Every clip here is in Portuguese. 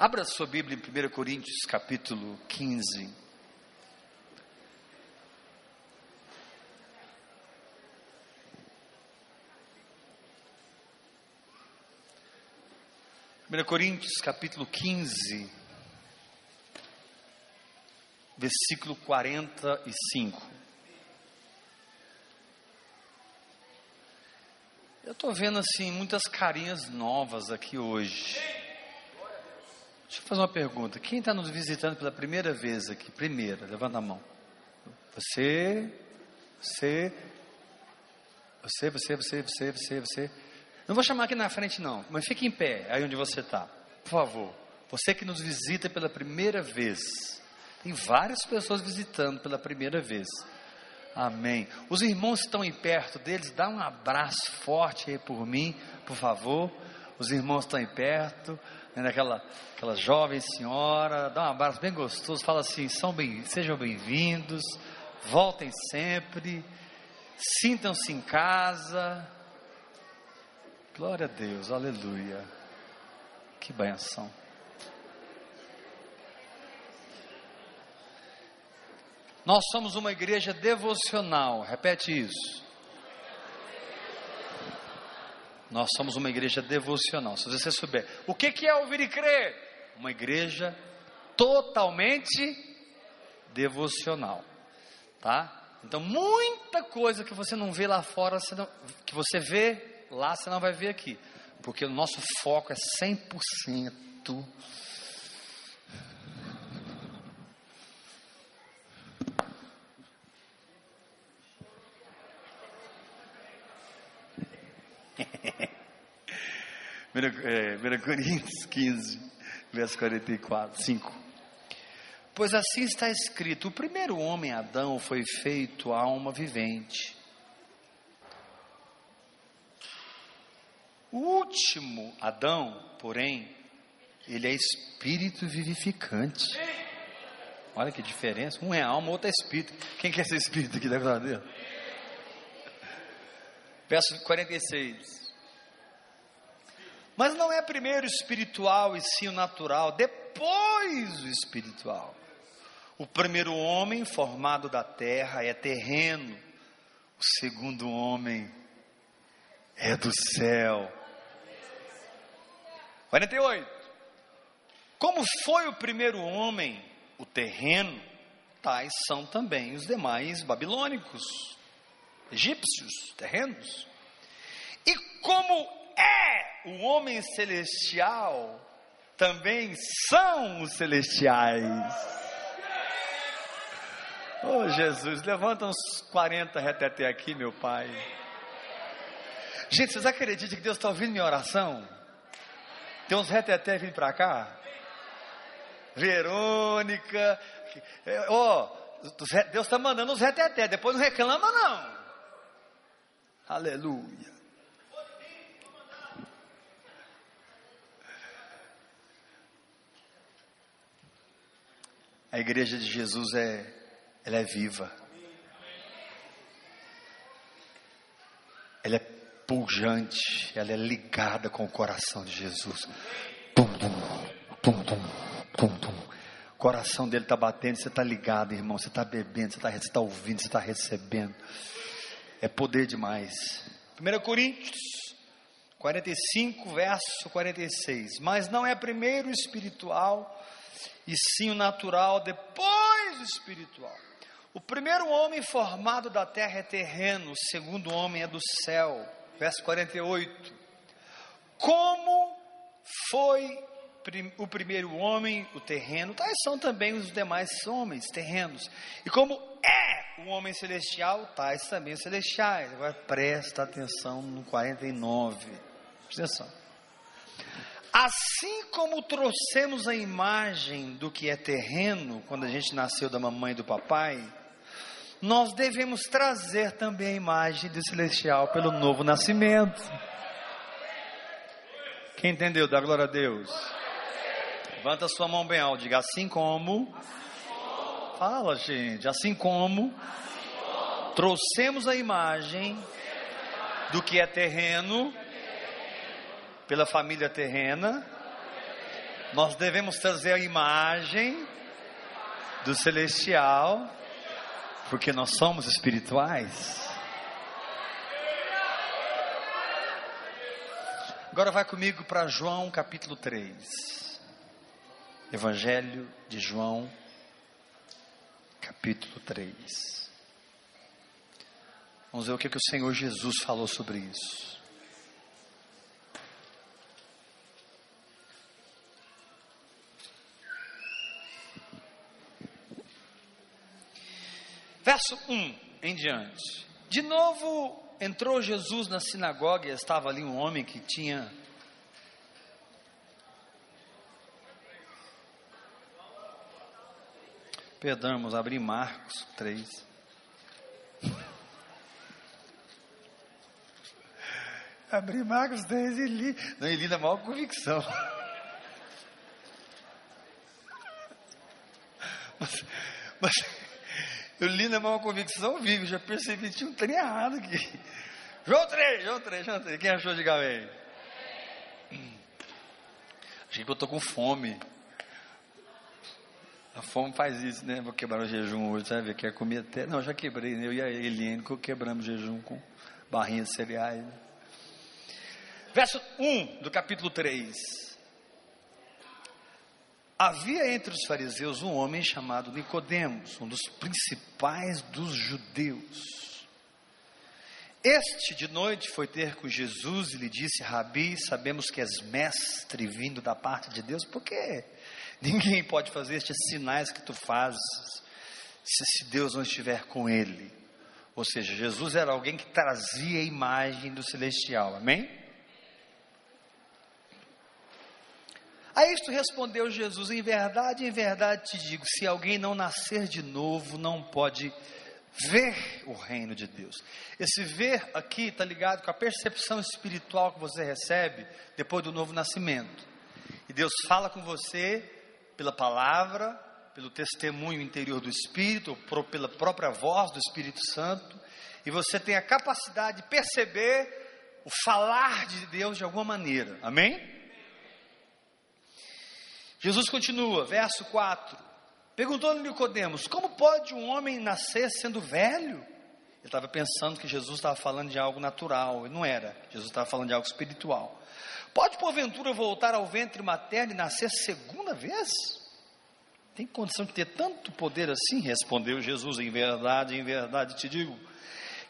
Abra sua Bíblia em 1 Coríntios, capítulo 15. Primeira Coríntios, capítulo 15, versículo 45. Eu estou vendo assim muitas carinhas novas aqui hoje. Deixa eu fazer uma pergunta. Quem está nos visitando pela primeira vez aqui? Primeira, levanta a mão. Você, você, você, você, você, você, você, você. Não vou chamar aqui na frente não, mas fique em pé, aí onde você está. Por favor. Você que nos visita pela primeira vez. Tem várias pessoas visitando pela primeira vez. Amém. Os irmãos que estão em perto deles, dá um abraço forte aí por mim, por favor. Os irmãos estão em perto né, aquela, aquela jovem senhora, dá um abraço bem gostoso, fala assim: são bem, sejam bem-vindos, voltem sempre, sintam-se em casa. Glória a Deus, aleluia. Que benção. Nós somos uma igreja devocional, repete isso. Nós somos uma igreja devocional. Se você souber, o que, é ouvir e crer? Uma igreja totalmente devocional, tá? Então, muita coisa que você não vê lá fora, você não, que você vê lá, você não vai ver aqui, porque o nosso foco é 100% é, Coríntios 15, verso 44, 5. Pois assim está escrito: o primeiro homem, Adão, foi feito alma vivente. O último, Adão, porém, ele é espírito vivificante. Olha que diferença. Um é alma, outro é espírito. Quem quer ser espírito aqui da glória dele? Verso 46. Mas não é primeiro espiritual e sim o natural, depois o espiritual. O primeiro homem formado da terra é terreno, o segundo homem é do céu. 48. Como foi o primeiro homem, o terreno, tais são também os demais babilônicos, egípcios, terrenos. E como é o homem celestial, também são os celestiais. Oh Jesus, levanta uns 40 reteté aqui, meu Pai. Gente, vocês acreditam que Deus está ouvindo minha oração? Tem uns reteté vindo para cá? Verônica, oh, Deus está mandando os reteté, depois não reclama não. Aleluia. A igreja de Jesus é, ela é viva. Ela é pujante, ela é ligada com o coração de Jesus. Tum, tum, tum, tum, tum. O coração dele está batendo, você está ligado, irmão. Você está bebendo, você está tá ouvindo, você está recebendo. É poder demais. 1 Coríntios 45, verso 46. Mas não é primeiro espiritual e sim o natural, depois o espiritual. O primeiro homem formado da terra é terreno, o segundo homem é do céu. Verso 48. Como foi o primeiro homem, o terreno, tais são também os demais homens terrenos. E como é o homem celestial, tais também os celestiais. Agora presta atenção no 49. Presta atenção. Assim como trouxemos a imagem do que é terreno, quando a gente nasceu da mamãe e do papai, nós devemos trazer também a imagem do celestial pelo novo nascimento. Quem entendeu? Dá glória a Deus. Levanta sua mão bem alto, diga assim como. Fala, gente. Assim como trouxemos a imagem do que é terreno pela família terrena, Nós devemos trazer a imagem do celestial, porque nós somos espirituais. Agora vai comigo para João capítulo 3. Evangelho de João, capítulo 3. Vamos ver o que, que o Senhor Jesus falou sobre isso. Verso 1 em diante. De novo entrou Jesus na sinagoga e estava ali um homem que tinha Perdão, vamos abrir Marcos 3. Abri Marcos 3 e li. Não, e li na maior convicção. Mas, mas eu li na maior convicção vivo, já percebi que tinha um trem errado aqui. João 3, João 3, João 3. Quem achou de amém? Achei que eu estou com fome. A fome faz isso, né? Vou quebrar o jejum hoje, sabe? Quer comer até. Não, já quebrei, né? Eu e a Eliane quebramos o jejum com barrinha de cereais. Né? Verso 1 do capítulo 3. Havia entre os fariseus um homem chamado Nicodemos, um dos principais dos judeus. Este de noite foi ter com Jesus e lhe disse: Rabi, sabemos que és mestre vindo da parte de Deus, por quê? Ninguém pode fazer estes sinais que tu fazes se Deus não estiver com ele. Ou seja, Jesus era alguém que trazia a imagem do celestial. Amém? A isto respondeu Jesus: Em verdade, em verdade te digo: se alguém não nascer de novo, não pode ver o reino de Deus. Esse ver aqui está ligado com a percepção espiritual que você recebe depois do novo nascimento. E Deus fala com você pela palavra, pelo testemunho interior do Espírito, ou pela própria voz do Espírito Santo, e você tem a capacidade de perceber o falar de Deus de alguma maneira. Amém? Jesus continua, verso 4. Perguntou-lhe Nicodemos: Como pode um homem nascer sendo velho? Ele estava pensando que Jesus estava falando de algo natural, e não era. Jesus estava falando de algo espiritual. Pode porventura voltar ao ventre materno e nascer segunda vez? Tem condição de ter tanto poder assim? Respondeu Jesus: Em verdade, em verdade te digo: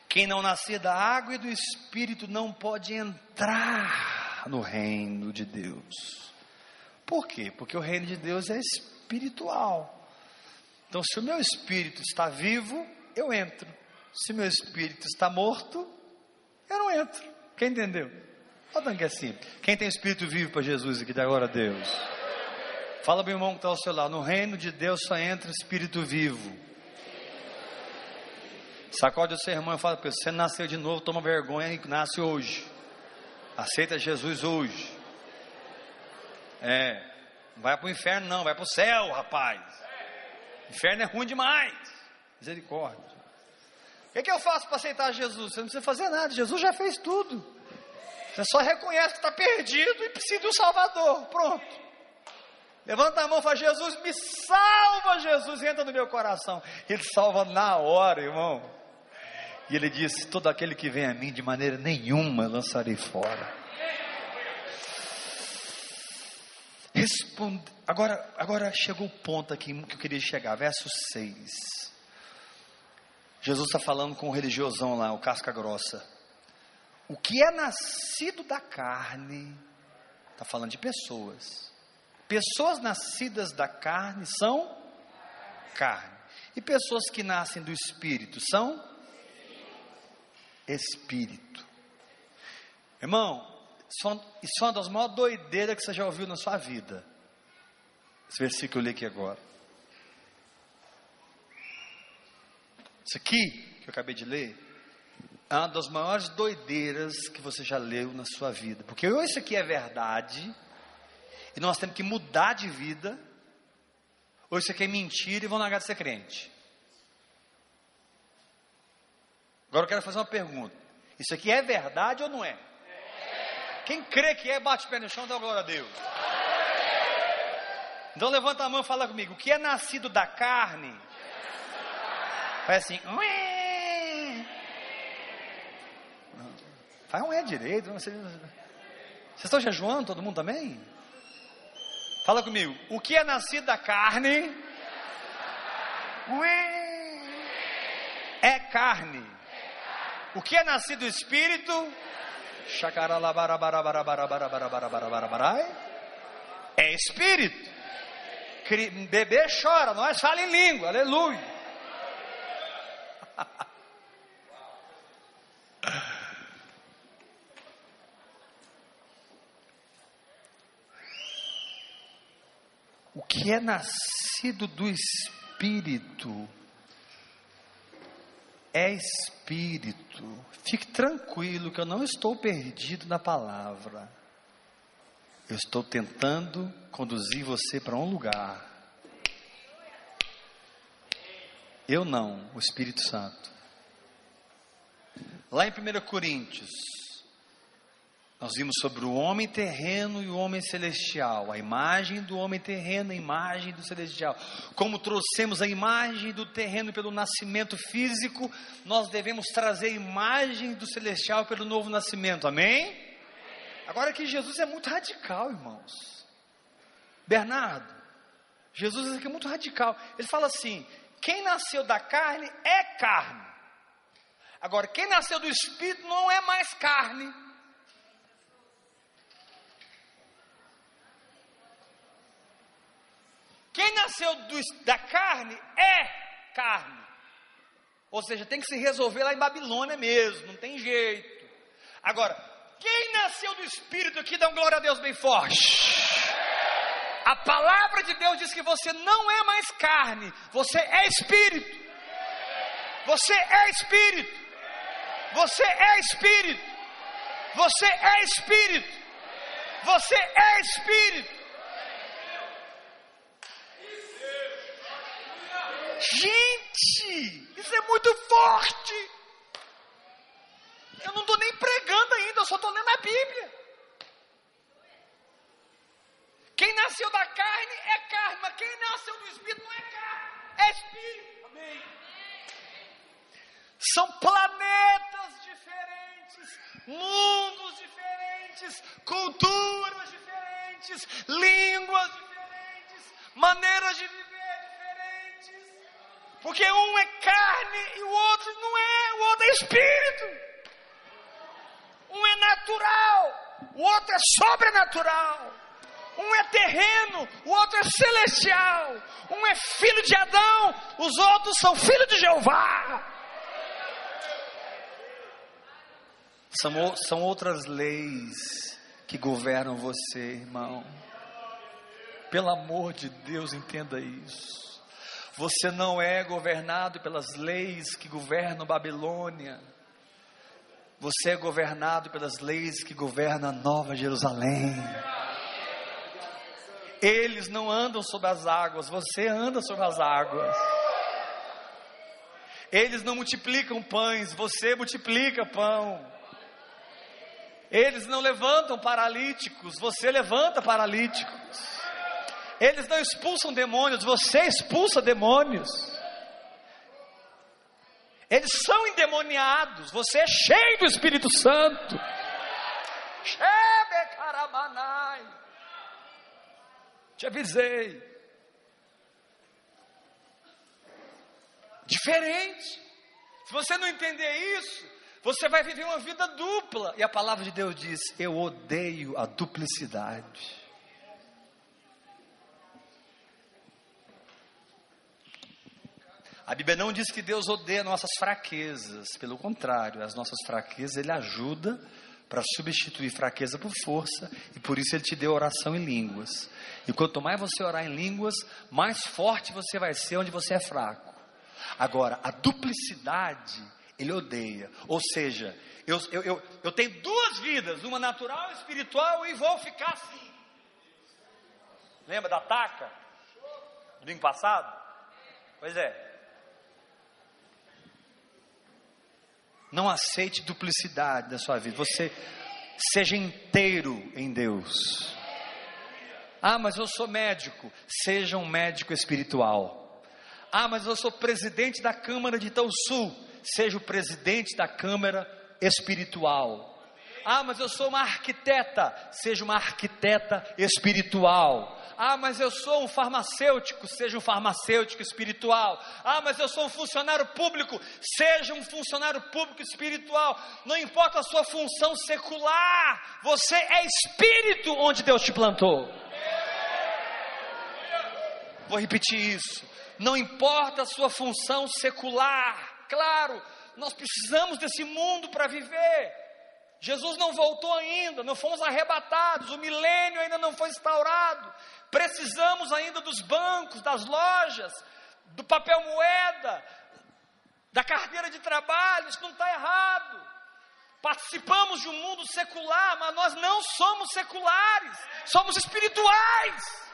quem não nascer da água e do espírito não pode entrar no reino de Deus. Por quê? Porque o reino de Deus é espiritual. Então, se o meu espírito está vivo, eu entro. Se meu espírito está morto, eu não entro. Quem entendeu? Olha que é simples. Quem tem espírito vivo para Jesus aqui, dá glória a Deus. Fala meu irmão que está ao seu lado. No reino de Deus só entra espírito vivo. Sacode o seu irmão e fala para ele: você nasceu de novo, toma vergonha e nasce hoje. Aceita Jesus hoje. É. Não vai para o inferno, não, vai para o céu, rapaz. Inferno é ruim demais. Misericórdia. O que, é que eu faço para aceitar Jesus? Você não precisa fazer nada, Jesus já fez tudo. Você só reconhece que está perdido e precisa de um Salvador. Pronto. Levanta a mão e fala: Jesus, me salva, Jesus, entra no meu coração. Ele salva na hora, irmão. E ele disse: Todo aquele que vem a mim, de maneira nenhuma lançarei fora. Responde, agora, agora chegou o ponto aqui que eu queria chegar, verso 6. Jesus está falando com o religiosão lá, o casca grossa. O que é nascido da carne, está falando de pessoas. Pessoas nascidas da carne são carne. E pessoas que nascem do espírito são espírito. Irmão, isso é uma das maiores doideiras que você já ouviu na sua vida. Esse versículo que eu li aqui agora. Isso aqui que eu acabei de ler é uma das maiores doideiras que você já leu na sua vida. Porque ou isso aqui é verdade, e nós temos que mudar de vida, ou isso aqui é mentira e vão largar de ser crente. Agora eu quero fazer uma pergunta: isso aqui é verdade ou não é? Quem crê que é, bate o pé no chão dá glória a Deus. Então levanta a mão e fala comigo. O que é nascido da carne? Faz assim. Ué. Faz um é direito. Vocês estão jejuando, todo mundo também? Fala comigo. O que é nascido da carne? Ué. É carne. O que é nascido do espírito? É espírito. Bebê chora, nós fala em língua, aleluia. O que é nascido do Espírito é Espírito. Fique tranquilo que eu não estou perdido na palavra. Eu estou tentando conduzir você para um lugar. Eu não, o Espírito Santo. Lá em 1 Coríntios, nós vimos sobre o homem terreno e o homem celestial, a imagem do homem terreno, a imagem do celestial. Como trouxemos a imagem do terreno pelo nascimento físico, nós devemos trazer a imagem do celestial pelo novo nascimento. Amém? Agora que Jesus é muito radical, irmãos. Bernardo, Jesus aqui é muito radical. Ele fala assim: quem nasceu da carne é carne. Agora, quem nasceu do espírito não é mais carne. Quem nasceu do, da carne é carne. Ou seja, tem que se resolver lá em Babilônia mesmo, não tem jeito. Agora, quem nasceu do Espírito aqui, dá um glória a Deus bem forte. A palavra de Deus diz que você não é mais carne, você é Espírito. Você é Espírito. Você é Espírito. Você é Espírito. Você é Espírito. Gente, isso é muito forte. Eu não estou nem pregando ainda, eu só estou lendo a Bíblia. Quem nasceu da carne é carne, mas quem nasceu do Espírito não é carne, é Espírito. Amém. São planetas diferentes, mundos diferentes, culturas diferentes, línguas diferentes, maneiras de viver. Porque um é carne e o outro não é, o outro é espírito. Um é natural, o outro é sobrenatural. Um é terreno, o outro é celestial. Um é filho de Adão, os outros são filhos de Jeová. São, são outras leis que governam você, irmão. Pelo amor de Deus, entenda isso. Você não é governado pelas leis que governam Babilônia. Você é governado pelas leis que governam Nova Jerusalém. Eles não andam sobre as águas, você anda sobre as águas. Eles não multiplicam pães, você multiplica pão. Eles não levantam paralíticos, você levanta paralíticos. Eles não expulsam demônios, você expulsa demônios. Eles são endemoniados. Você é cheio do Espírito Santo. Te avisei. Diferente. Se você não entender isso, você vai viver uma vida dupla. E a palavra de Deus diz: Eu odeio a duplicidade. A Bíblia não diz que Deus odeia nossas fraquezas, pelo contrário, as nossas fraquezas Ele ajuda para substituir fraqueza por força, e por isso Ele te deu oração em línguas. E quanto mais você orar em línguas, mais forte você vai ser onde você é fraco. Agora, a duplicidade, Ele odeia. Ou seja, eu, eu, eu, eu tenho duas vidas, uma natural e espiritual, e vou ficar assim. Lembra da taca? Domingo passado? Pois é, Não aceite duplicidade da sua vida. Você seja inteiro em Deus. Ah, mas eu sou médico. Seja um médico espiritual. Ah, mas eu sou presidente da Câmara de Tão Sul. Seja o presidente da Câmara espiritual. Ah, mas eu sou uma arquiteta. Seja uma arquiteta espiritual. Ah, mas eu sou um farmacêutico, seja um farmacêutico espiritual. Ah, mas eu sou um funcionário público, seja um funcionário público espiritual. Não importa a sua função secular, você é espírito onde Deus te plantou. Vou repetir isso. Não importa a sua função secular, claro, nós precisamos desse mundo para viver. Jesus não voltou ainda, não fomos arrebatados, o milênio ainda não foi instaurado. Precisamos ainda dos bancos, das lojas, do papel moeda, da carteira de trabalho, isso não está errado. Participamos de um mundo secular, mas nós não somos seculares, somos espirituais.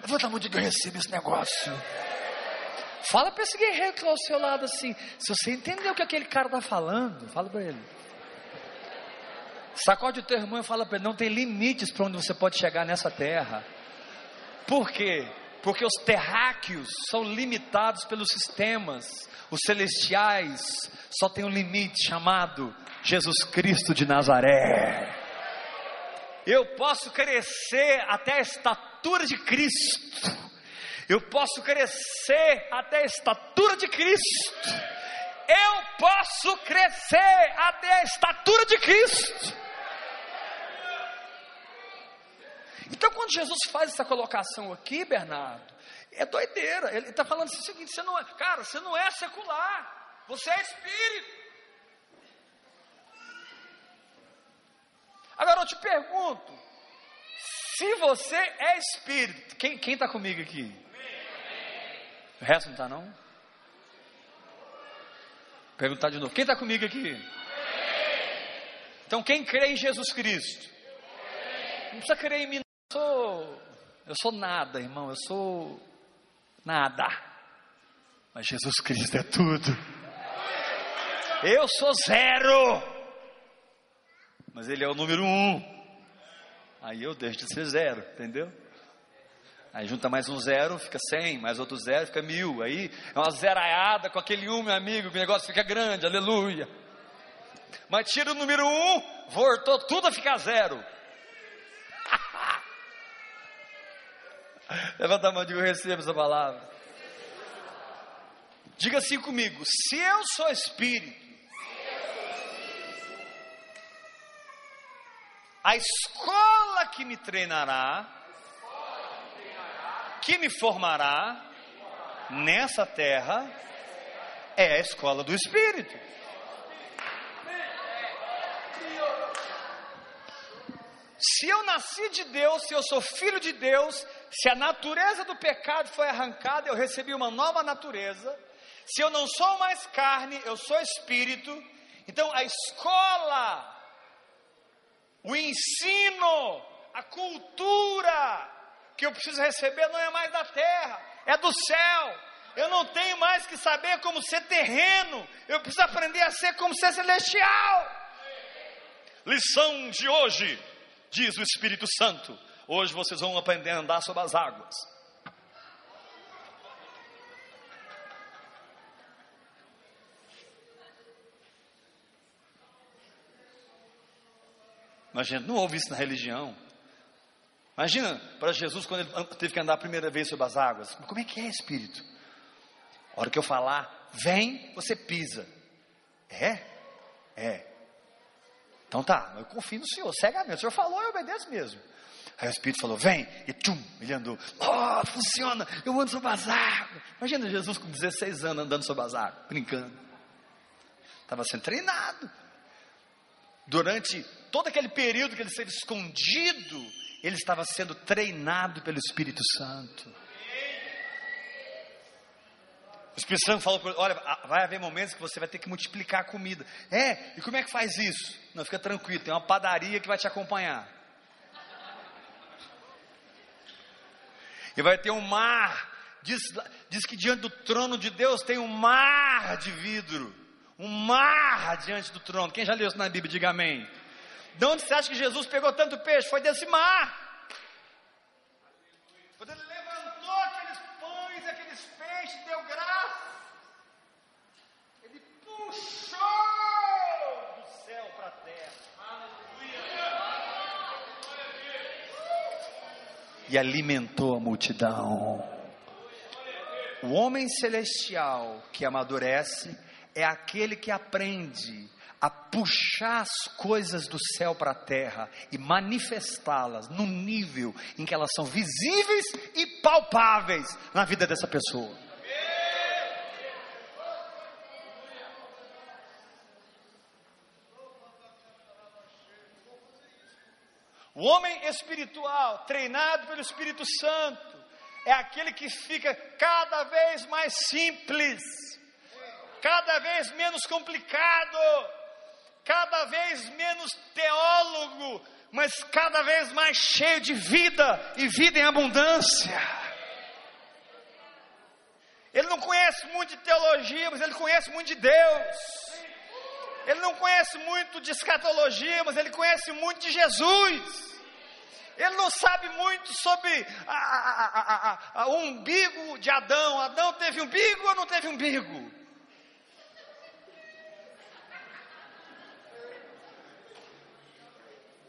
Levanta a mão eu recebo esse negócio. Fala para esse guerreiro que está ao seu lado assim. Se você entendeu o que aquele cara está falando, fala para ele. Sacode o teu irmão e fala para ele: não tem limites para onde você pode chegar nessa terra. Por quê? Porque os terráqueos são limitados pelos sistemas, os celestiais só tem um limite chamado Jesus Cristo de Nazaré. Eu posso crescer até a estatura de Cristo, eu posso crescer até a estatura de Cristo, eu posso crescer até a estatura de Cristo. Então, quando Jesus faz essa colocação aqui, Bernardo, é doideira. Ele está falando o seguinte: você não é, cara, você não é secular, você é espírito. Agora eu te pergunto: se você é espírito, quem está comigo aqui? O resto não está, não? Perguntar de novo: quem está comigo aqui? Então, quem crê em Jesus Cristo? Não precisa crer em mim sou, eu sou nada, irmão, eu sou nada. Mas Jesus Cristo é tudo. Eu sou zero. Mas Ele é o número um. Aí eu deixo de ser zero, entendeu? Aí junta mais um zero, fica cem, mais outro zero, fica mil. Aí é uma zeraiada com aquele um, meu amigo, o negócio fica grande, aleluia. Mas tira o número um, voltou tudo a ficar zero. Levanta a mão e diga: Eu recebo essa palavra. Diga assim comigo: Se eu sou espírito, a escola que me treinará, que me formará nessa terra, é a escola do espírito. Se eu nasci de Deus, se eu sou filho de Deus, se a natureza do pecado foi arrancada, eu recebi uma nova natureza. Se eu não sou mais carne, eu sou espírito. Então a escola, o ensino, a cultura que eu preciso receber não é mais da terra, é do céu. Eu não tenho mais que saber como ser terreno, eu preciso aprender a ser como ser celestial. Lição de hoje, diz o Espírito Santo Hoje vocês vão aprender a andar sobre as águas. Mas gente não ouve isso na religião. Imagina para Jesus quando ele teve que andar a primeira vez sobre as águas. Como é que é, Espírito? A hora que eu falar, vem, você pisa. É? É. Então tá, eu confio no Senhor, cegamente. O Senhor falou, eu obedeço mesmo. Aí o Espírito falou: Vem, e tchum, ele andou. Oh, funciona, eu ando sobre as águas. Imagina Jesus com 16 anos andando sobre as águas, brincando. Estava sendo treinado. Durante todo aquele período que ele esteve escondido, ele estava sendo treinado pelo Espírito Santo. O Espírito Santo falou: Olha, vai haver momentos que você vai ter que multiplicar a comida. É, e como é que faz isso? Não, fica tranquilo, tem uma padaria que vai te acompanhar. e vai ter um mar. Diz, diz que diante do trono de Deus tem um mar de vidro. Um mar diante do trono. Quem já leu isso na Bíblia, diga amém. De onde você acha que Jesus pegou tanto peixe? Foi desse mar. Quando ele levantou aqueles pães, aqueles peixes, deu graça. Ele puxou do céu para a terra. E alimentou a multidão. O homem celestial que amadurece é aquele que aprende a puxar as coisas do céu para a terra e manifestá-las no nível em que elas são visíveis e palpáveis na vida dessa pessoa. O homem espiritual, treinado pelo Espírito Santo, é aquele que fica cada vez mais simples, cada vez menos complicado, cada vez menos teólogo, mas cada vez mais cheio de vida e vida em abundância. Ele não conhece muito de teologia, mas ele conhece muito de Deus. Ele não conhece muito de escatologia, mas ele conhece muito de Jesus. Ele não sabe muito sobre o umbigo de Adão. Adão teve umbigo ou não teve umbigo?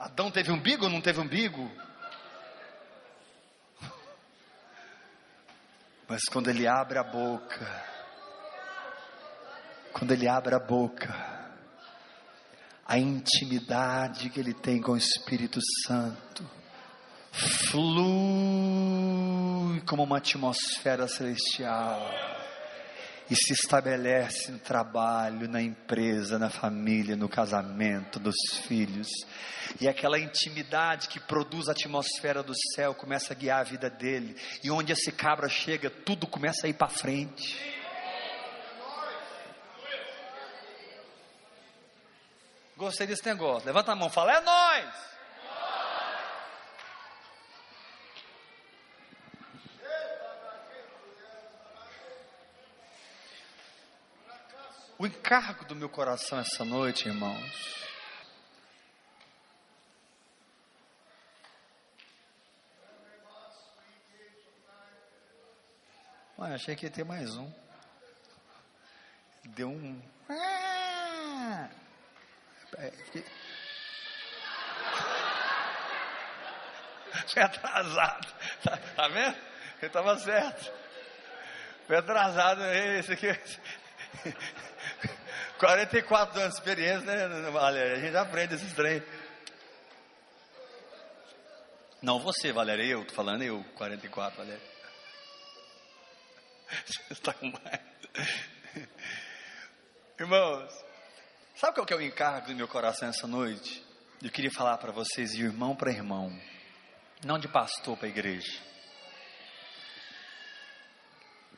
Adão teve umbigo ou não teve umbigo? Mas quando ele abre a boca, quando ele abre a boca, a intimidade que ele tem com o Espírito Santo, flui como uma atmosfera celestial e se estabelece no trabalho, na empresa, na família, no casamento dos filhos. E aquela intimidade que produz a atmosfera do céu começa a guiar a vida dele. E onde esse cabra chega, tudo começa a ir para frente. Gostei desse negócio. Levanta a mão, fala: "É nós". O encargo do meu coração essa noite, irmãos, Ué, achei que ia ter mais um. Deu um. É, fiquei... Foi atrasado. Tá, tá vendo? Ele estava certo. Foi atrasado. Esse aqui. 44 anos de experiência, né, Valéria? A gente aprende esses trem. Não você, Valéria, eu, tô falando eu, 44, Valéria. Está com mais. Irmãos, sabe qual que é o encargo do meu coração essa noite? Eu queria falar para vocês de irmão para irmão, não de pastor para igreja.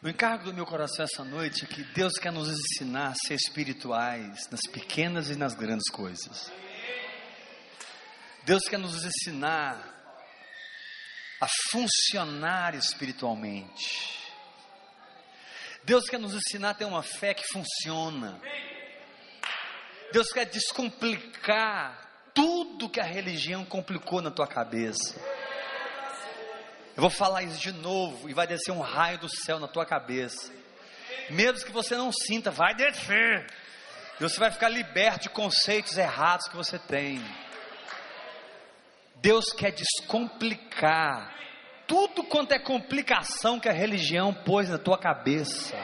O encargo do meu coração essa noite é que Deus quer nos ensinar a ser espirituais nas pequenas e nas grandes coisas. Deus quer nos ensinar a funcionar espiritualmente. Deus quer nos ensinar a ter uma fé que funciona. Deus quer descomplicar tudo que a religião complicou na tua cabeça. Eu vou falar isso de novo e vai descer um raio do céu na tua cabeça. Mesmo que você não sinta, vai descer. E você vai ficar liberto de conceitos errados que você tem. Deus quer descomplicar tudo quanto é complicação que a religião pôs na tua cabeça.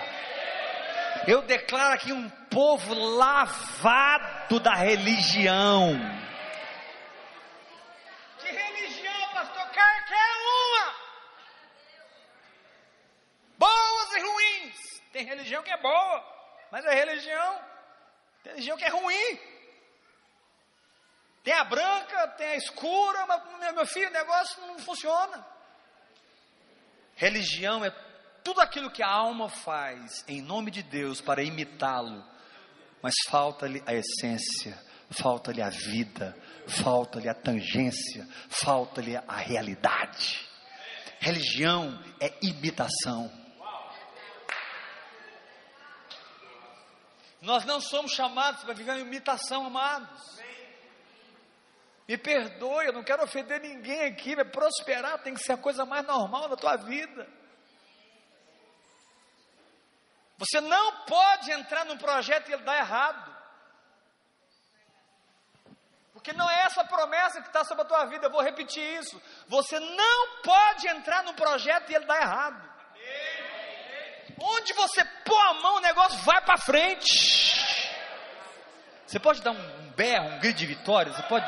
Eu declaro aqui um povo lavado da religião Tem religião que é boa, mas é religião. Tem religião que é ruim. Tem a branca, tem a escura, mas meu filho, o negócio não funciona. Religião é tudo aquilo que a alma faz em nome de Deus para imitá-lo, mas falta-lhe a essência, falta-lhe a vida, falta-lhe a tangência, falta-lhe a realidade. Religião é imitação. Nós não somos chamados para viver uma imitação, amados. Me perdoe, eu não quero ofender ninguém aqui, mas prosperar tem que ser a coisa mais normal da tua vida. Você não pode entrar num projeto e ele dar errado. Porque não é essa promessa que está sobre a tua vida, eu vou repetir isso. Você não pode entrar num projeto e ele dar errado. Onde você pôr a mão, o negócio vai para frente. Você pode dar um berro, um grito de vitória, você pode.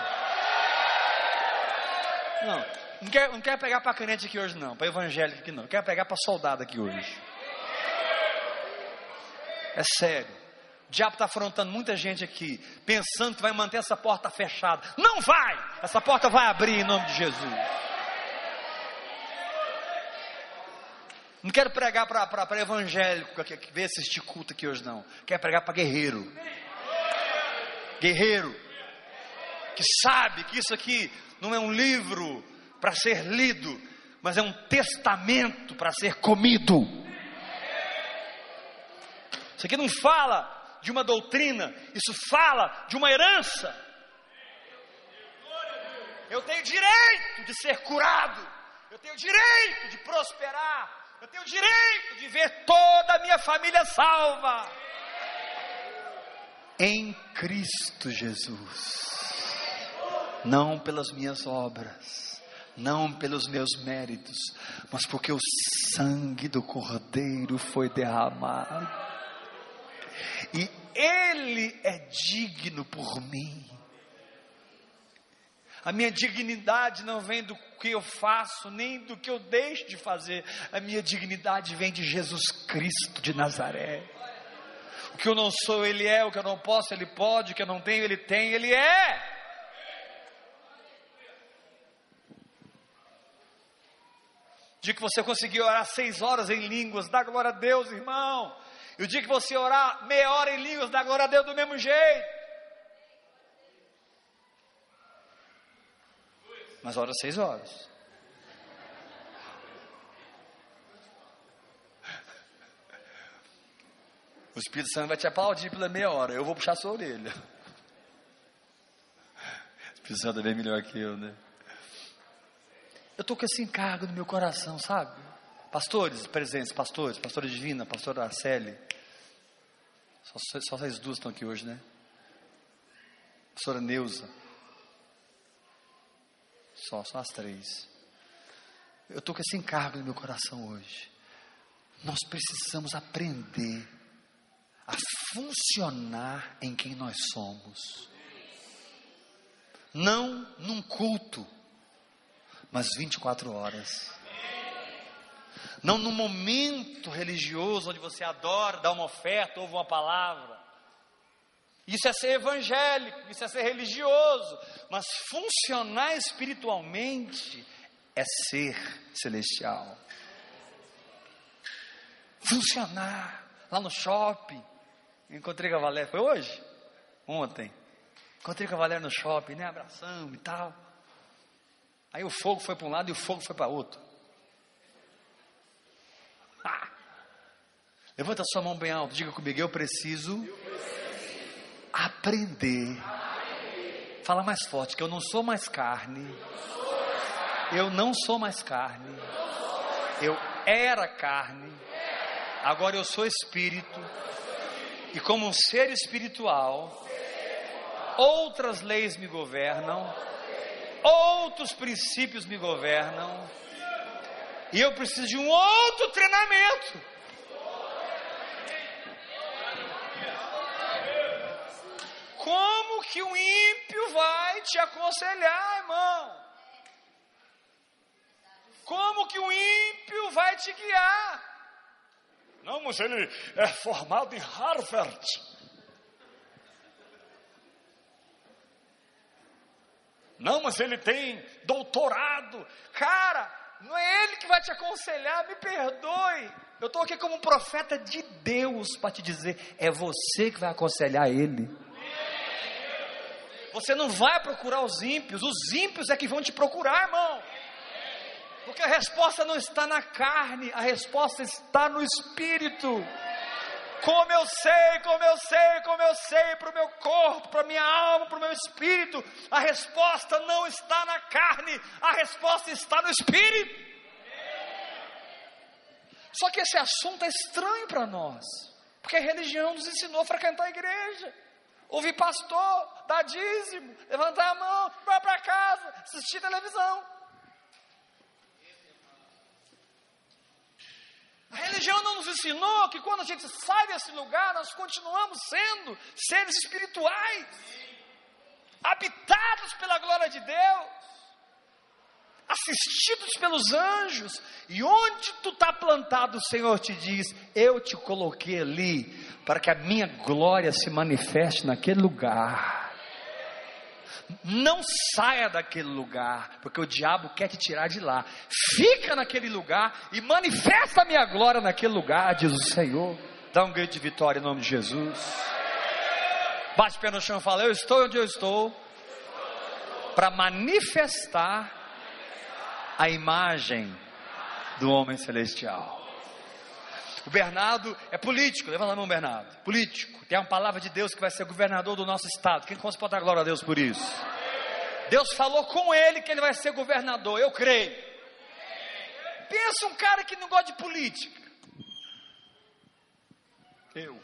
Não, não quero, não quero pegar para canete aqui hoje, não, para evangélico aqui, não. Quero pegar para soldado aqui hoje. É sério. O diabo está afrontando muita gente aqui, pensando que vai manter essa porta fechada. Não vai! Essa porta vai abrir em nome de Jesus. Não quero pregar para evangélico que, que vê assistir culto aqui hoje, não. Quero pregar para guerreiro. Guerreiro. Que sabe que isso aqui não é um livro para ser lido, mas é um testamento para ser comido. Isso aqui não fala de uma doutrina, isso fala de uma herança. Eu tenho direito de ser curado, eu tenho direito de prosperar, eu tenho direito de ver toda a minha família salva. Em Cristo Jesus. Não pelas minhas obras, não pelos meus méritos, mas porque o sangue do Cordeiro foi derramado. E Ele é digno por mim. A minha dignidade não vem do que eu faço, nem do que eu deixo de fazer. A minha dignidade vem de Jesus Cristo de Nazaré. O que eu não sou, Ele é. O que eu não posso, Ele pode. O que eu não tenho, Ele tem. Ele é. dia que você conseguir orar seis horas em línguas, dá glória a Deus, irmão. E o dia que você orar meia hora em línguas, dá glória a Deus do mesmo jeito. Mas ora seis horas. O Espírito Santo vai te aplaudir pela meia hora, eu vou puxar sua orelha. O Espírito Santo é bem melhor que eu, né? Eu estou com esse encargo no meu coração, sabe? Pastores presentes, pastores, pastora Divina, pastora Arcele. Só, só vocês duas estão aqui hoje, né? Pastora Neuza. Só, só as três. Eu estou com esse encargo no meu coração hoje. Nós precisamos aprender a funcionar em quem nós somos. Não num culto, mas 24 horas. Não num momento religioso onde você adora, dá uma oferta, ouve uma palavra. Isso é ser evangélico, isso é ser religioso, mas funcionar espiritualmente é ser celestial. Funcionar lá no shopping. Encontrei com a Valéria, foi hoje? Ontem. Encontrei com a Valéria no shopping, né? Abração e tal. Aí o fogo foi para um lado e o fogo foi para outro. Ah! Levanta sua mão bem alto, diga comigo, eu preciso aprender. Fala mais forte, que eu não sou mais carne. Eu não sou mais carne. Eu era carne. Agora eu sou espírito. E como um ser espiritual, outras leis me governam, outros princípios me governam. E eu preciso de um outro treinamento. Como que o ímpio vai te aconselhar, irmão? Como que o ímpio vai te guiar? Não, mas ele é formado em Harvard. Não, mas ele tem doutorado. Cara, não é ele que vai te aconselhar, me perdoe. Eu estou aqui como um profeta de Deus para te dizer: é você que vai aconselhar ele. Você não vai procurar os ímpios, os ímpios é que vão te procurar, irmão. Porque a resposta não está na carne, a resposta está no espírito. Como eu sei, como eu sei, como eu sei, para o meu corpo, para a minha alma, para o meu espírito, a resposta não está na carne, a resposta está no espírito. Só que esse assunto é estranho para nós, porque a religião nos ensinou a frequentar a igreja, ouvir pastor, dar dízimo, levantar a mão, vai para casa, assistir televisão. A religião não nos ensinou que quando a gente sai desse lugar, nós continuamos sendo seres espirituais, habitados pela glória de Deus, assistidos pelos anjos, e onde tu está plantado, o Senhor te diz: Eu te coloquei ali, para que a minha glória se manifeste naquele lugar. Não saia daquele lugar, porque o diabo quer te tirar de lá. Fica naquele lugar e manifesta a minha glória naquele lugar, diz o Senhor. Dá um grito de vitória em nome de Jesus. Bate o pé no chão e fala: Eu estou onde eu estou, para manifestar a imagem do homem celestial. O Bernardo é político, levanta a mão, Bernardo. Político, tem uma palavra de Deus que vai ser governador do nosso estado. Quem pode dar glória a Deus por isso? Deus falou com ele que ele vai ser governador, eu creio. Pensa um cara que não gosta de política. Eu.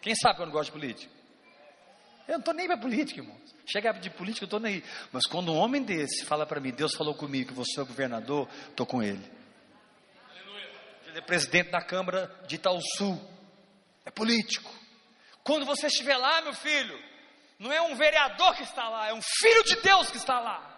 Quem sabe que eu não gosto de política? Eu não estou nem para política, irmão. Chega de política, eu estou nem. Mas quando um homem desse fala para mim, Deus falou comigo que você é governador, estou com ele é presidente da Câmara de Itaúsu, é político. Quando você estiver lá, meu filho, não é um vereador que está lá, é um filho de Deus que está lá.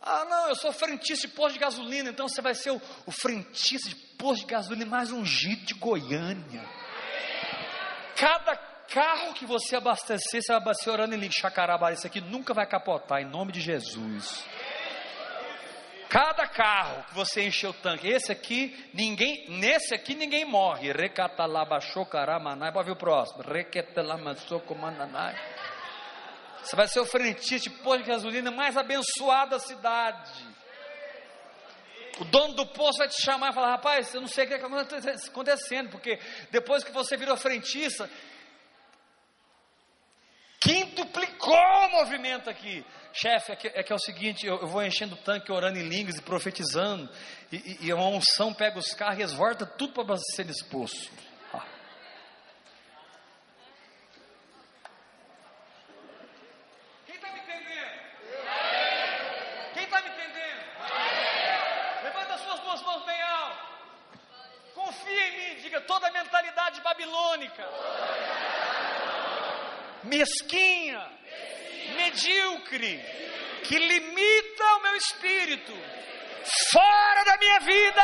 Ah, não, eu sou frentista de posto de gasolina, então você vai ser o, o frentista de posto de gasolina mais ungido de Goiânia. Cada carro que você abastecer, você vai abastecer orando em Chacarabá, esse aqui nunca vai capotar, em nome de Jesus. Cada carro que você encher o tanque, esse aqui, ninguém, nesse aqui ninguém morre. Recatalabachocaramanai, pode ver o próximo. Requetalamaçocomananai. Você vai ser o frentista posto de gasolina mais abençoado da cidade. O dono do posto vai te chamar e falar: rapaz, eu não sei o que está acontecendo, porque depois que você virou frentista, quintuplicou o movimento aqui. Chefe, é que, é que, é o seguinte: eu, eu, vou enchendo o tanque, orando em línguas e profetizando, e, e, e uma unção pega os carros e esvorta tudo para abastecer nesse poço. Ah. Quem está me entendendo? Quem está me entendendo? Levanta suas duas mãos bem alto. Confia em mim, diga toda a mentalidade babilônica mesquinha, medíocre, que limita o meu espírito, fora da minha vida.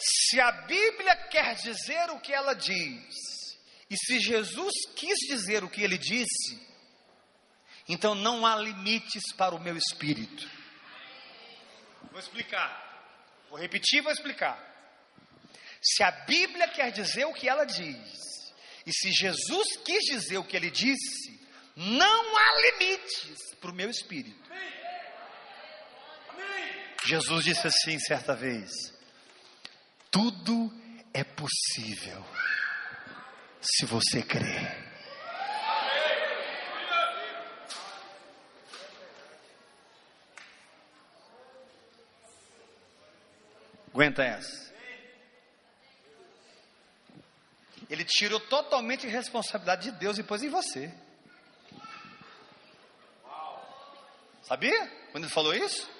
Se a Bíblia quer dizer o que ela diz, e se Jesus quis dizer o que ele disse, então não há limites para o meu espírito. Vou explicar. Vou repetir, vou explicar. Se a Bíblia quer dizer o que ela diz, e se Jesus quis dizer o que ele disse, não há limites para o meu espírito. Jesus disse assim certa vez: tudo é possível se você crer. Aguenta essa. Ele tirou totalmente a responsabilidade de Deus e pôs em você. Sabia? Quando ele falou isso?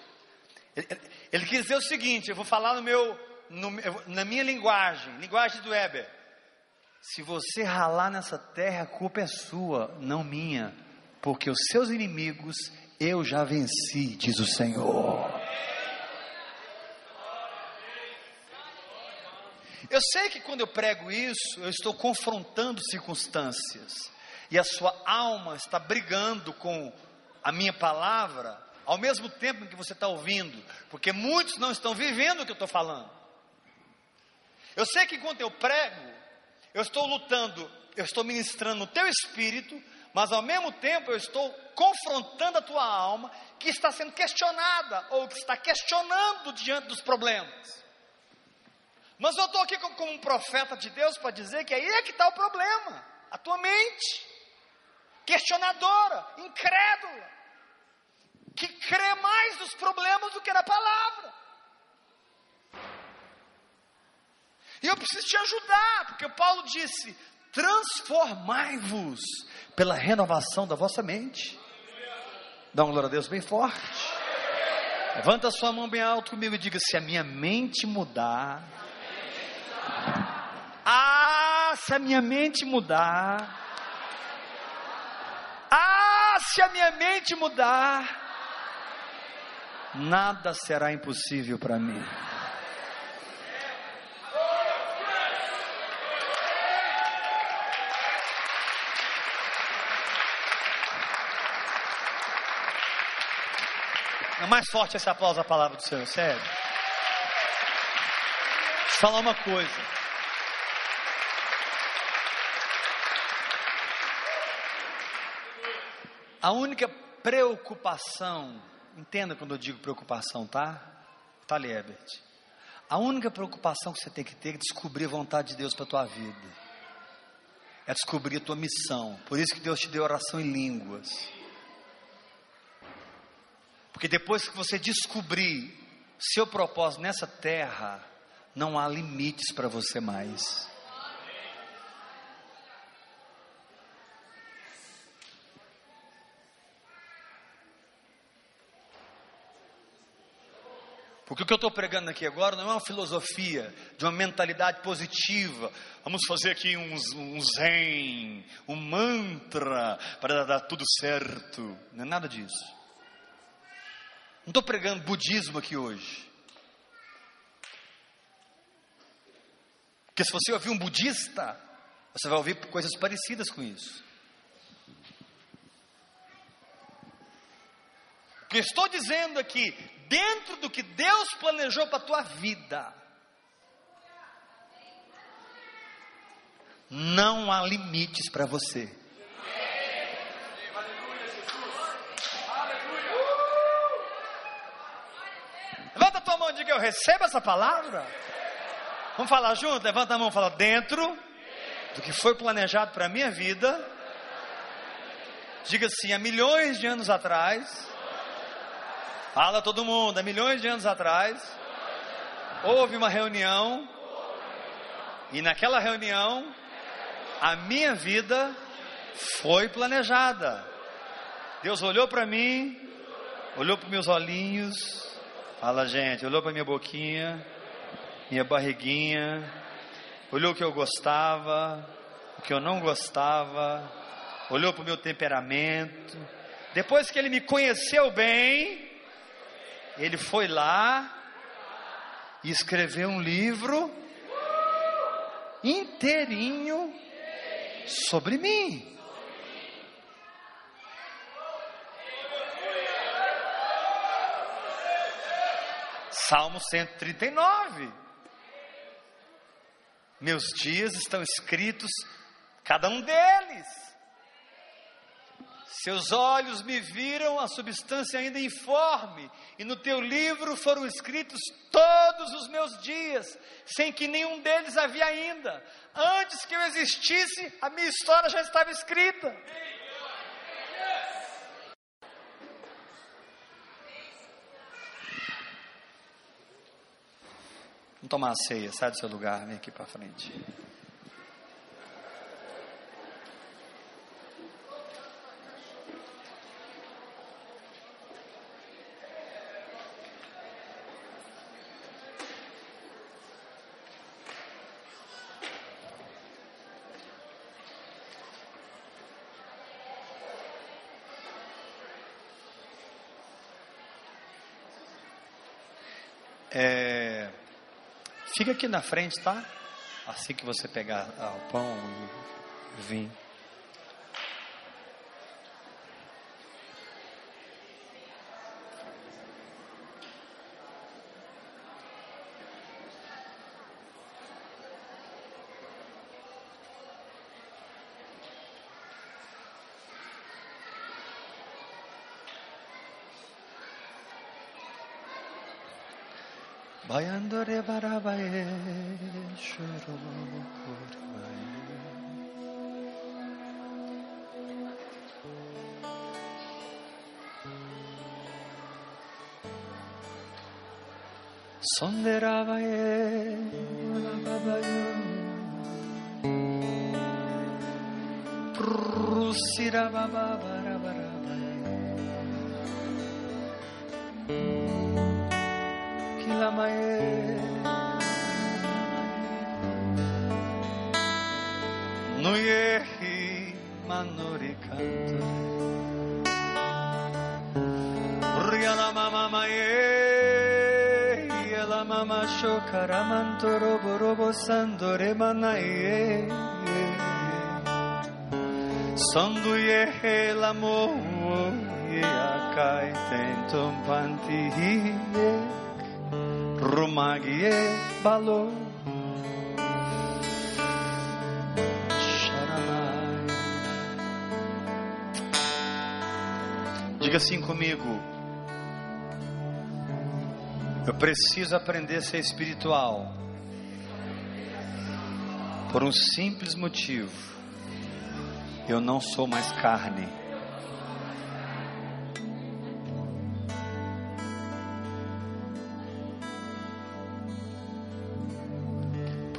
Ele, ele, quis dizer o seguinte: eu vou falar no meu, no, na minha linguagem, linguagem do Weber. Se você ralar nessa terra, a culpa é sua, não minha, porque os seus inimigos eu já venci, diz o Senhor. Eu sei que quando eu prego isso, eu estou confrontando circunstâncias, e a sua alma está brigando com a minha palavra, ao mesmo tempo que você está ouvindo, porque muitos não estão vivendo o que eu estou falando. Eu sei que enquanto eu prego, eu estou lutando, eu estou ministrando no teu espírito, mas ao mesmo tempo eu estou confrontando a tua alma que está sendo questionada ou que está questionando diante dos problemas. Mas eu estou aqui como um profeta de Deus para dizer que aí é que está o problema, a tua mente, questionadora, incrédula, que crê mais nos problemas do que na palavra. E eu preciso te ajudar, porque Paulo disse: transformai-vos pela renovação da vossa mente. Dá uma glória a Deus bem forte. Levanta sua mão bem alto comigo e diga: se a minha mente mudar. Se a minha mente mudar. Ah, se a minha mente mudar. Nada será impossível para mim. É mais forte esse aplauso à palavra do Senhor, sério. Deixa eu falar uma coisa. A única preocupação, entenda quando eu digo preocupação, tá? Tá, Herbert? A única preocupação que você tem que ter é descobrir a vontade de Deus para a tua vida. É descobrir a tua missão. Por isso que Deus te deu oração em línguas. Porque depois que você descobrir seu propósito nessa terra, não há limites para você mais. Porque o que eu estou pregando aqui agora não é uma filosofia de uma mentalidade positiva. Vamos fazer aqui um, um zen, um mantra para dar tudo certo. Não é nada disso. Não estou pregando budismo aqui hoje. Porque se você ouvir um budista, você vai ouvir coisas parecidas com isso. O que eu estou dizendo aqui, dentro do que Deus planejou para a tua vida, não há limites para você. diga eu recebo essa palavra. Vamos falar junto? Levanta a mão e fala: dentro do que foi planejado para a minha vida. Diga assim: há milhões de anos atrás. Fala todo mundo, há milhões de anos atrás. Houve uma reunião. E naquela reunião, a minha vida foi planejada. Deus olhou para mim, olhou para meus olhinhos, Fala, gente, olhou para minha boquinha, minha barriguinha, olhou o que eu gostava, o que eu não gostava, olhou para o meu temperamento. Depois que ele me conheceu bem, ele foi lá e escreveu um livro inteirinho sobre mim. Salmo 139. Meus dias estão escritos, cada um deles. Seus olhos me viram a substância ainda informe, e no teu livro foram escritos todos os meus dias, sem que nenhum deles havia ainda. Antes que eu existisse, a minha história já estava escrita. Vamos tomar a ceia, sai do seu lugar, vem aqui para frente. É, Fica aqui na frente, tá? Assim que você pegar ah, o pão e vinho. Bayandore barabaye. Sonderabaye babayo mai Nu e hi manori canta Ria la mama mai e Ia la mama sho caramanto robo robo sandore manai e Sondu e he la mo e a kai tento panti e yeah. Balo Sharamai. Diga assim comigo. Eu preciso aprender a ser espiritual. Por um simples motivo. Eu não sou mais carne.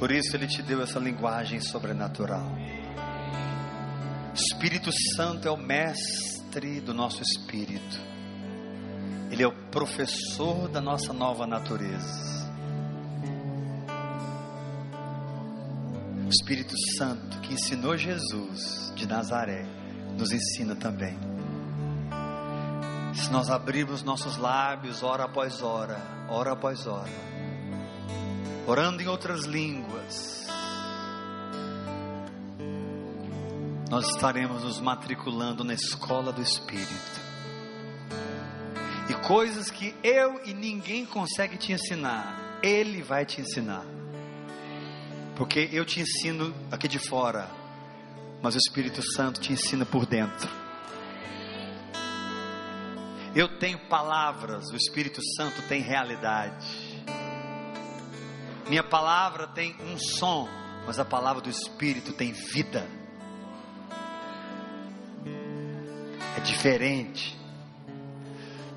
Por isso ele te deu essa linguagem sobrenatural. Espírito Santo é o mestre do nosso espírito. Ele é o professor da nossa nova natureza. O Espírito Santo que ensinou Jesus de Nazaré nos ensina também. Se nós abrirmos nossos lábios hora após hora, hora após hora, orando em outras línguas, nós estaremos nos matriculando na escola do Espírito. E coisas que eu e ninguém consegue te ensinar, Ele vai te ensinar. Porque eu te ensino aqui de fora, mas o Espírito Santo te ensina por dentro. Eu tenho palavras, o Espírito Santo tem realidade. Minha palavra tem um som, mas a palavra do Espírito tem vida. É diferente.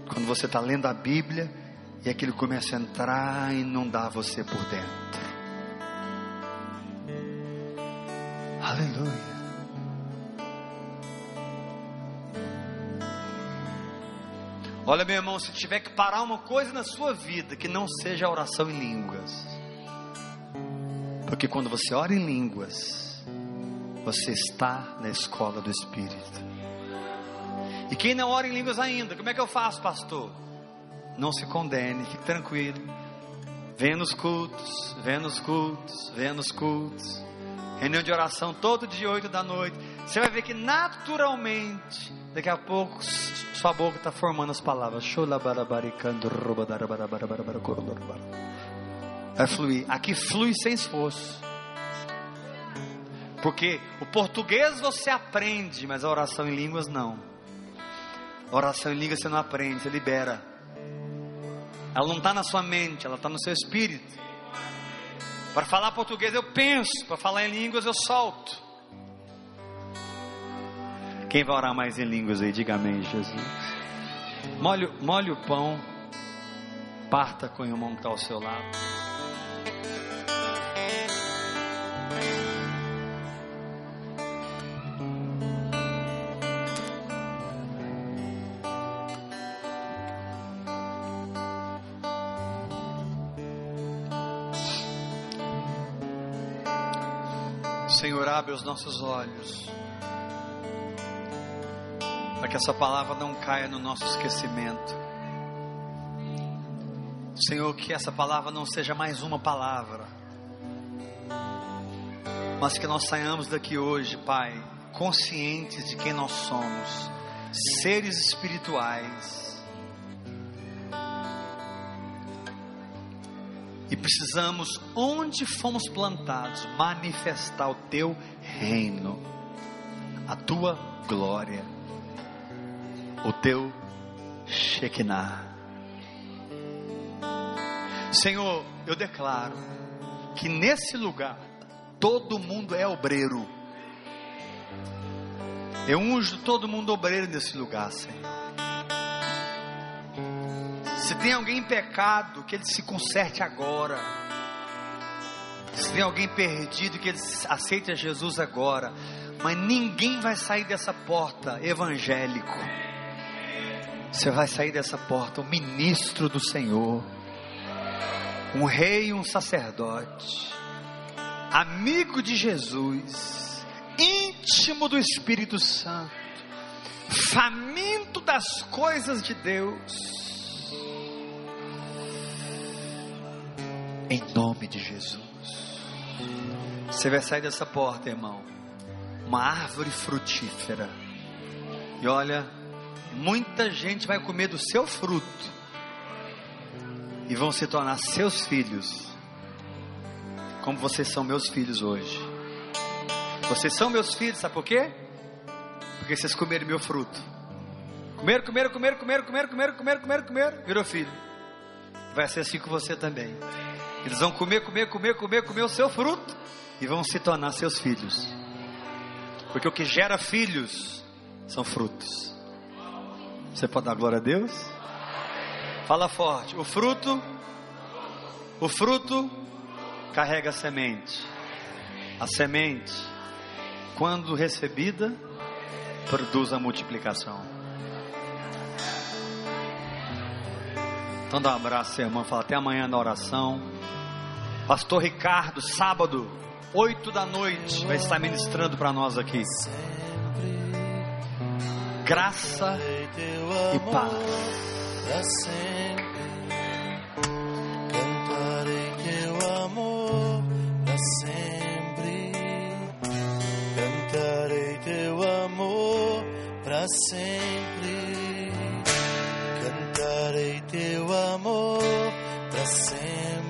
Quando você está lendo a Bíblia e aquilo começa a entrar e inundar você por dentro. Aleluia. Olha, meu irmão, se tiver que parar uma coisa na sua vida que não seja a oração em línguas. Porque quando você ora em línguas, você está na escola do Espírito. E quem não ora em línguas ainda, como é que eu faço, pastor? Não se condene, fique tranquilo. Venha nos cultos, venha nos cultos, venha nos cultos. Reunião de oração todo dia, oito da noite. Você vai ver que naturalmente, daqui a pouco, sua boca está formando as palavras. Vai fluir. Aqui flui sem esforço. Porque o português você aprende, mas a oração em línguas não. A oração em línguas você não aprende, você libera. Ela não está na sua mente, ela está no seu espírito. Para falar português eu penso, para falar em línguas eu solto. Quem vai orar mais em línguas aí? Diga amém, Jesus. Molhe o pão, parta com o irmão que está ao seu lado. Os nossos olhos, para que essa palavra não caia no nosso esquecimento. Senhor, que essa palavra não seja mais uma palavra, mas que nós saiamos daqui hoje, Pai, conscientes de quem nós somos, seres espirituais. E precisamos, onde fomos plantados, manifestar o teu reino, a tua glória, o teu Shekinah. Senhor, eu declaro que nesse lugar todo mundo é obreiro. Eu unjo todo mundo obreiro nesse lugar, Senhor. Se tem alguém em pecado, que ele se conserte agora. Se tem alguém perdido, que ele aceite Jesus agora. Mas ninguém vai sair dessa porta evangélico. Você vai sair dessa porta o ministro do Senhor, um rei um sacerdote, amigo de Jesus, íntimo do Espírito Santo, faminto das coisas de Deus Em nome de Jesus. Você vai sair dessa porta, irmão. Uma árvore frutífera. E olha, muita gente vai comer do seu fruto. E vão se tornar seus filhos. Como vocês são meus filhos hoje. Vocês são meus filhos, sabe por quê? Porque vocês comeram meu fruto. Comeram, comeram, comeram, comeram, comeram, comeram, comeram, comeram, comeram, virou filho. Vai ser assim com você também. Eles vão comer, comer, comer, comer, comer o seu fruto e vão se tornar seus filhos. Porque o que gera filhos são frutos. Você pode dar glória a Deus? Fala forte. O fruto, o fruto carrega a semente. A semente, quando recebida, produz a multiplicação. Então dá um abraço, irmão. Fala até amanhã na oração. Pastor Ricardo, sábado, oito da noite, vai estar ministrando para nós aqui. Graça e paz. Cantarei teu amor para sempre. Cantarei teu amor para sempre amor para sempre.